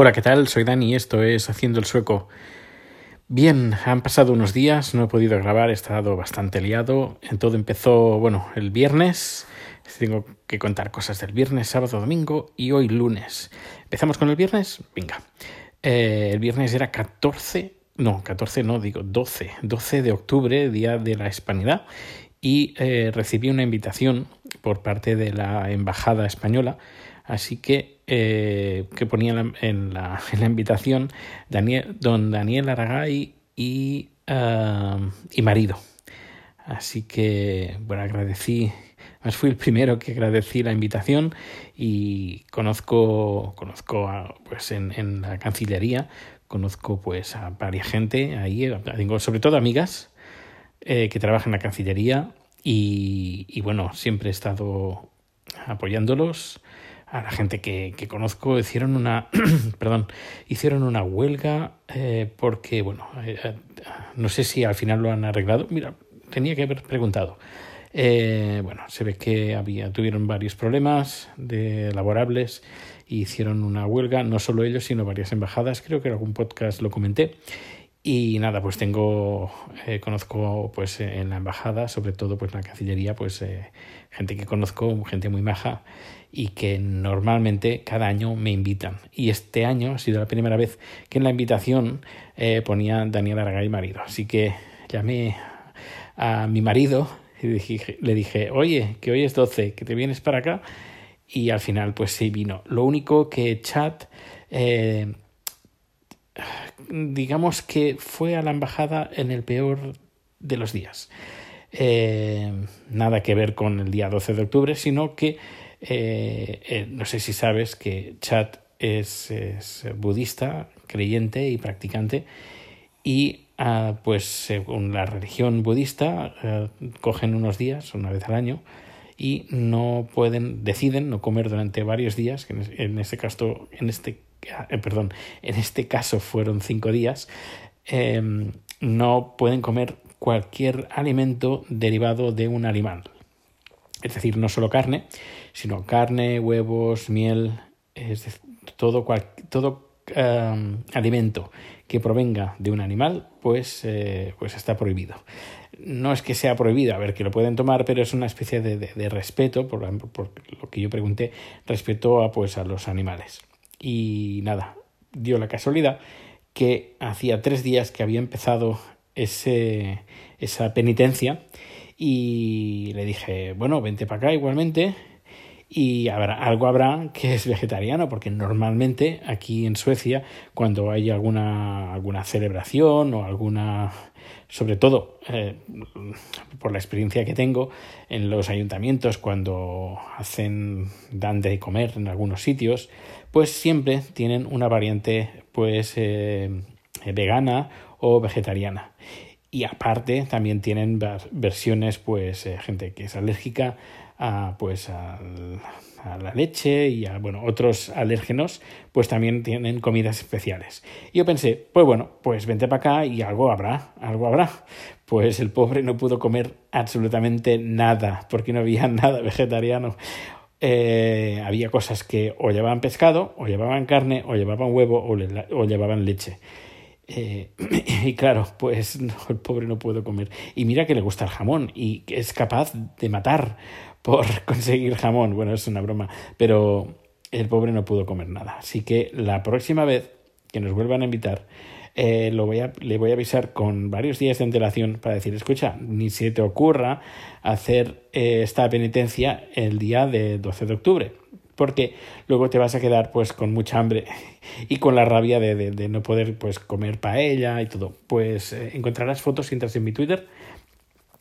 Hola, ¿qué tal? Soy Dani y esto es Haciendo el Sueco. Bien, han pasado unos días, no he podido grabar, he estado bastante liado. Todo empezó, bueno, el viernes. Tengo que contar cosas del viernes, sábado, domingo y hoy lunes. ¿Empezamos con el viernes? Venga. Eh, el viernes era 14, no, 14 no, digo 12, 12 de octubre, Día de la Hispanidad, y eh, recibí una invitación por parte de la Embajada Española Así que, eh, que ponía en la, en la, invitación Daniel, don Daniel Aragay y, uh, y marido. Así que, bueno, agradecí, fui el primero que agradecí la invitación y conozco, conozco a, pues en, en, la Cancillería, conozco pues a varias gente ahí, tengo sobre todo amigas eh, que trabajan en la Cancillería y, y bueno, siempre he estado apoyándolos a la gente que, que conozco hicieron una perdón hicieron una huelga eh, porque bueno eh, eh, no sé si al final lo han arreglado. Mira tenía que haber preguntado. Eh, bueno se ve que había tuvieron varios problemas de laborables e hicieron una huelga no solo ellos sino varias embajadas. Creo que en algún podcast lo comenté y nada, pues tengo, eh, conozco pues en la embajada, sobre todo pues en la Cancillería, pues eh, gente que conozco, gente muy maja y que normalmente cada año me invitan. Y este año ha sido la primera vez que en la invitación eh, ponía Daniel Aragay marido. Así que llamé a mi marido y le dije, oye, que hoy es 12, que te vienes para acá. Y al final pues sí vino. Lo único que chat... Eh, digamos que fue a la embajada en el peor de los días. Eh, nada que ver con el día 12 de octubre, sino que eh, eh, no sé si sabes que Chad es, budista, creyente y practicante y ah, pues según la religión budista ah, cogen unos días, una vez al año, y no pueden, deciden no comer durante varios días, en este caso, en este eh, perdón, en este caso fueron cinco días, eh, no pueden comer cualquier alimento derivado de un animal. Es decir, no solo carne, sino carne, huevos, miel, es decir, todo, todo eh, alimento que provenga de un animal, pues, eh, pues está prohibido. No es que sea prohibido, a ver, que lo pueden tomar, pero es una especie de, de, de respeto, por, por, lo que yo pregunté, respeto a, pues, a los animales. Y nada, dio la casualidad que hacía tres días que había empezado ese, esa penitencia y le dije, bueno, vente para acá igualmente y habrá, algo habrá que es vegetariano, porque normalmente aquí en Suecia, cuando hay alguna, alguna celebración o alguna, sobre todo eh, por la experiencia que tengo en los ayuntamientos, cuando hacen, dan de comer en algunos sitios, pues siempre tienen una variante pues eh, vegana o vegetariana. Y aparte también tienen versiones pues eh, gente que es alérgica a pues a, la leche y a bueno otros alérgenos pues también tienen comidas especiales. Y yo pensé pues bueno pues vente para acá y algo habrá algo habrá. Pues el pobre no pudo comer absolutamente nada porque no había nada vegetariano. Eh, había cosas que o llevaban pescado, o llevaban carne, o llevaban huevo, o llevaban leche. Eh, y claro, pues no, el pobre no puede comer. Y mira que le gusta el jamón y es capaz de matar por conseguir jamón. Bueno, es una broma, pero el pobre no pudo comer nada. Así que la próxima vez que nos vuelvan a invitar, eh, lo voy a, le voy a avisar con varios días de antelación para decir, escucha, ni se te ocurra hacer eh, esta penitencia el día de 12 de octubre, porque luego te vas a quedar pues con mucha hambre y con la rabia de, de, no poder pues comer paella y todo. Pues eh, encontrarás fotos si entras en mi Twitter,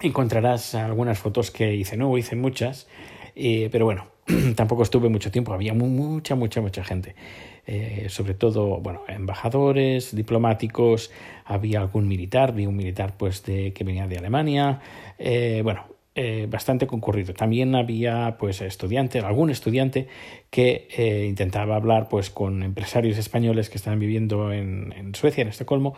encontrarás algunas fotos que hice, no hice muchas, eh, pero bueno, tampoco estuve mucho tiempo, había mucha, mucha, mucha gente. Eh, sobre todo, bueno, embajadores, diplomáticos, había algún militar, vi un militar pues de que venía de Alemania, bueno, eh, bastante concurrido. También había pues estudiantes, algún estudiante que eh, intentaba hablar pues con empresarios españoles que estaban viviendo en, en Suecia, en Estocolmo,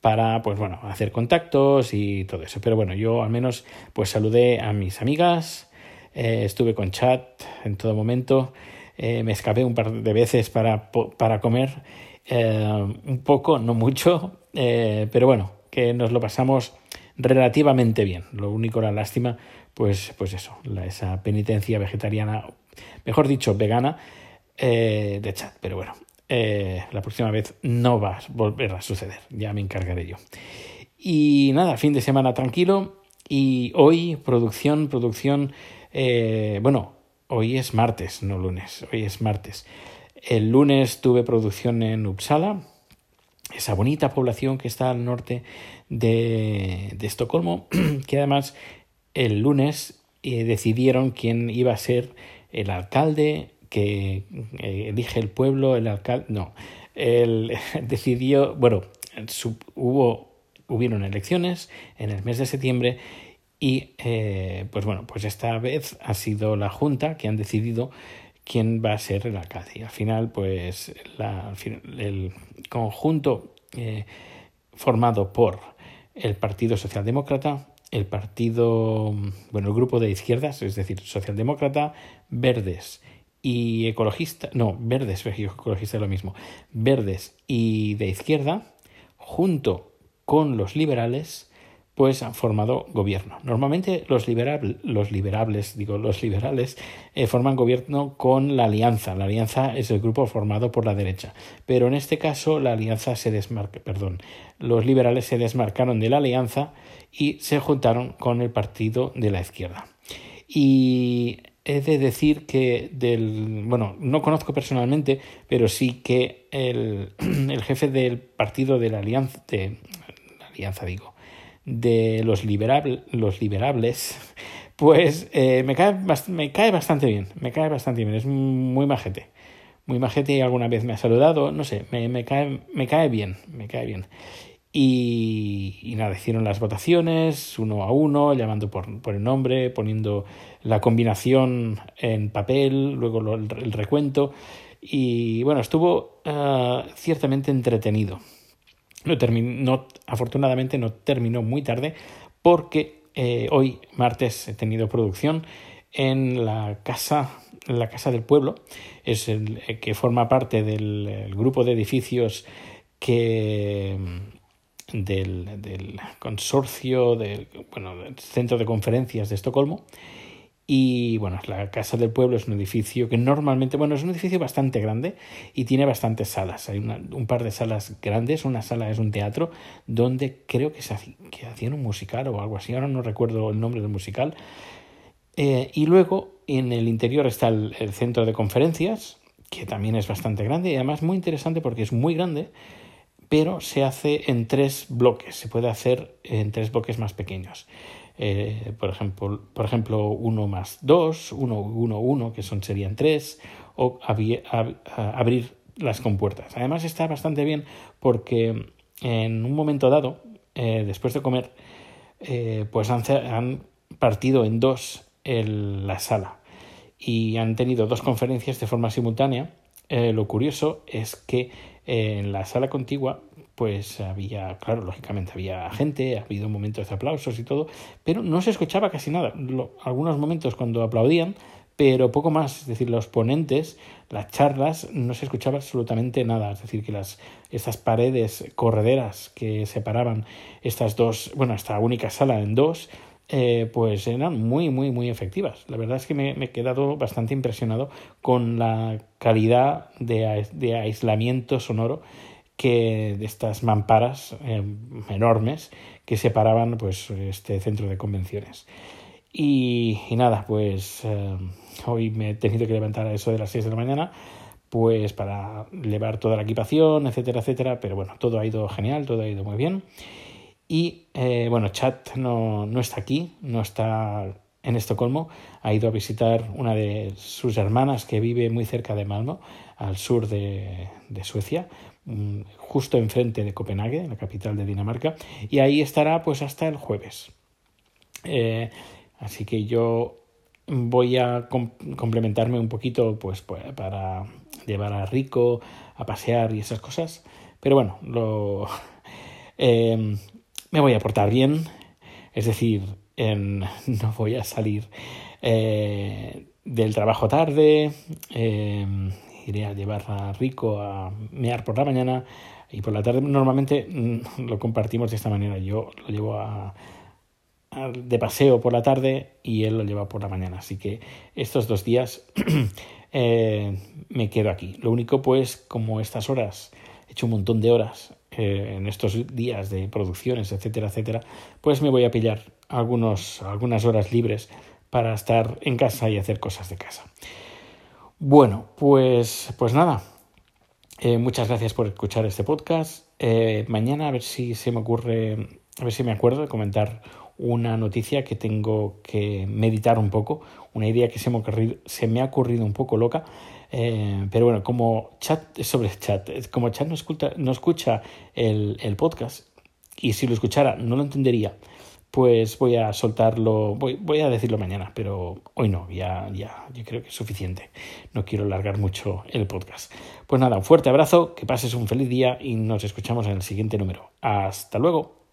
para pues bueno hacer contactos y todo eso. Pero bueno, yo al menos pues saludé a mis amigas, eh, estuve con chat en todo momento me escapé un par de veces para, para comer un poco, no mucho, pero bueno, que nos lo pasamos relativamente bien. Lo único, la lástima, pues, pues eso, la, esa penitencia vegetariana, mejor dicho, vegana de chat. Pero bueno, la próxima vez no va a volver a suceder, ya me encargaré yo. Y nada, fin de semana tranquilo. Y hoy, producción, producción. Eh, bueno, hoy es martes, no lunes. Hoy es martes. El lunes tuve producción en Uppsala, esa bonita población que está al norte de, de Estocolmo, que además el lunes decidieron quién iba a ser el alcalde que eh, elige el pueblo, el alcalde. No, él decidió, bueno, hubo hubieron elecciones en el mes de septiembre y eh, pues bueno, pues esta vez ha sido la Junta que han decidido quién va a ser el alcalde. Y al final, pues la, el conjunto eh, formado por el Partido Socialdemócrata, el Partido, bueno, el grupo de izquierdas, es decir, Socialdemócrata, Verdes y Ecologista, no, Verdes, Ecologista es lo mismo, Verdes y de izquierda, junto con los liberales, pues han formado gobierno. Normalmente los, los liberables, digo, los liberales, eh, forman gobierno con la alianza. La alianza es el grupo formado por la derecha. Pero en este caso la alianza se desmarca, perdón, los liberales se desmarcaron de la alianza y se juntaron con el partido de la izquierda. Y he de decir que del, bueno, no conozco personalmente, pero sí que el, el jefe del partido de la alianza, de, alianza digo, de los, los liberables, pues eh, me, cae me cae bastante bien, me cae bastante bien, es muy majete, muy majete y alguna vez me ha saludado, no sé, me, me, cae, me cae bien, me cae bien. Y, nada, hicieron las votaciones uno a uno, llamando por, por el nombre, poniendo la combinación en papel, luego el, recuento. Y bueno, estuvo uh, ciertamente entretenido. No, terminó, afortunadamente no terminó muy tarde porque eh, hoy, martes, he tenido producción en la casa, la casa del pueblo, es el eh, que forma parte del grupo de edificios que del, del consorcio del, bueno, del centro de conferencias de Estocolmo y bueno, la Casa del Pueblo es un edificio que normalmente, bueno, es un edificio bastante grande y tiene bastantes salas. Hay un par de salas grandes. Una sala es un teatro donde creo que, se que hacían un musical o algo así. Ahora no recuerdo el nombre del musical. Eh, y luego en el interior está el centro de conferencias, que también es bastante grande y además muy interesante porque es muy grande, pero se hace en tres bloques. Se puede hacer en tres bloques más pequeños. Eh, por, ejemplo, por ejemplo, 1 más 2, 1, 1, 1, que son, serían 3, o abrir las compuertas. Además está bastante bien porque en un momento dado, eh, después de comer, eh, pues han, han, partido en dos el, la sala y han tenido dos conferencias de forma simultánea. lo curioso es que en la sala contigua pues había, claro, lógicamente había gente, ha habido momentos de aplausos y todo, pero no se escuchaba casi nada. algunos momentos cuando aplaudían, pero poco más. Es decir, los ponentes, las charlas, no se escuchaba absolutamente nada. Es decir, que las, estas paredes correderas que separaban estas dos, bueno, esta única sala en dos, eh, pues eran muy, muy, muy efectivas. La verdad es que me, he quedado bastante impresionado con la calidad de, de aislamiento sonoro que de estas mamparas eh, enormes que separaban pues este centro de convenciones. Y, nada, pues eh, hoy me he tenido que levantar a eso de las 6 de la mañana pues para llevar toda la equipación, etcétera, etcétera, pero bueno, todo ha ido genial, todo ha ido muy bien. Y eh, bueno, Chat no, no está aquí, no está en Estocolmo, ha ido a visitar una de sus hermanas que vive muy cerca de Malmo, al sur de, de Suecia, justo enfrente de Copenhague, la capital de Dinamarca, y ahí estará pues hasta el jueves. Eh, así que yo voy a complementarme un poquito pues, pues, para llevar a Rico a pasear y esas cosas. Pero bueno, lo, em, me voy a portar bien, es decir, no voy a salir eh, del trabajo tarde, eh, iré a llevar a Rico a mear por la mañana y por la tarde normalmente mm, lo compartimos de esta manera. Yo lo llevo a, de paseo por la tarde y él lo lleva por la mañana. Así que estos dos días eh, me quedo aquí. Lo único pues como estas horas, he hecho un montón de horas eh, en estos días de producciones, etcétera, etcétera, pues me voy a pillar algunos, algunas horas libres para estar en casa y hacer cosas de casa. Bueno, pues, pues nada. Eh, muchas gracias por escuchar este podcast. Eh, mañana a ver si se me ocurre, a ver si me acuerdo de comentar una noticia que tengo que meditar un poco, una idea que se me, ocurrido, se me ha ocurrido un poco loca, eh, pero bueno, como chat sobre chat, como chat no escucha, no escucha el, el podcast y si lo escuchara no lo entendería pues voy a soltarlo, voy, voy, a decirlo mañana, pero hoy no, ya, ya, yo creo que es suficiente. No quiero alargar mucho el podcast. Pues nada, un fuerte abrazo, que pases un feliz día y nos escuchamos en el siguiente número. Hasta luego.